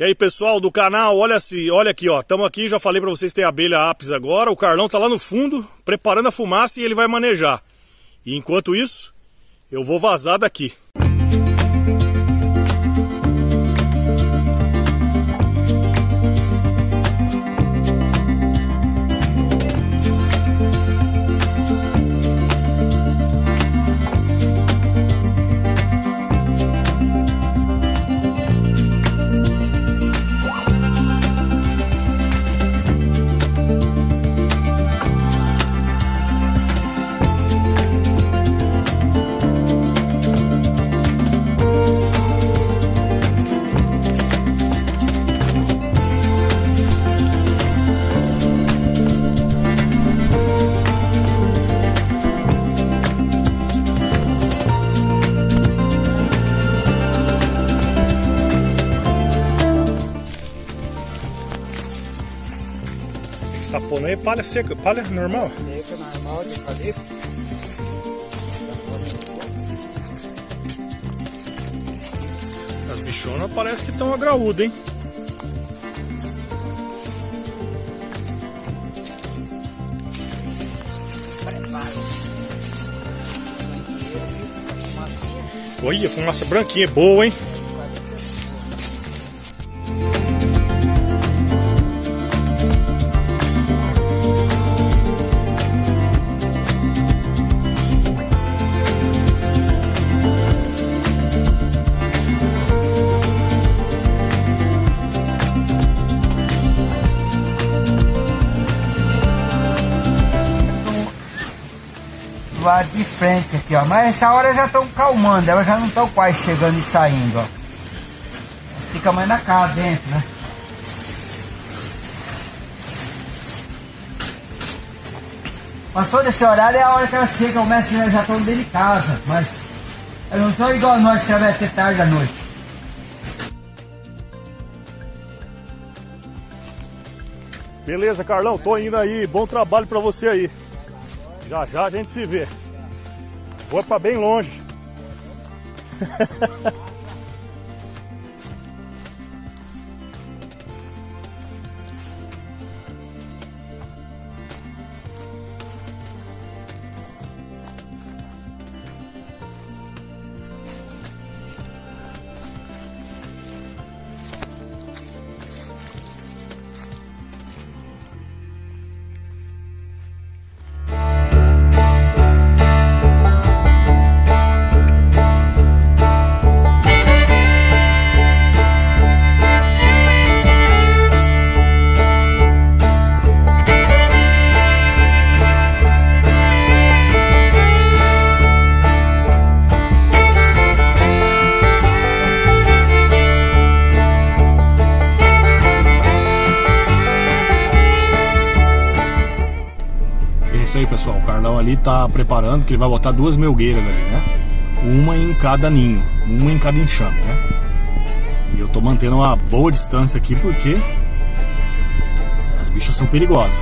E aí, pessoal do canal, olha assim, olha aqui, ó. Estamos aqui, já falei para vocês, tem abelha apis agora. O Carlão tá lá no fundo, preparando a fumaça e ele vai manejar. E enquanto isso, eu vou vazar daqui. Você tá pondo aí palha seca, palha normal? Seca, normal, de eucalipto. As bichonas parece que estão agraúdas, hein? Olha, fumaça branquinha, boa, hein? Lado de frente aqui, ó. Mas essa hora já estão calmando, elas já não estão quase chegando e saindo, ó. Fica mais na casa dentro, né? Passou desse horário é a hora que elas chegam, começam, já estão dentro de casa, mas elas não estão igual nós que vai ter tarde da noite. Beleza, Carlão, tô indo aí. Bom trabalho pra você aí. Já já a gente se vê. Vou para bem longe. isso aí, pessoal. O Carlão ali tá preparando, que ele vai botar duas melgueiras ali, né? Uma em cada ninho, uma em cada enxame, né? E eu tô mantendo uma boa distância aqui porque as bichas são perigosas.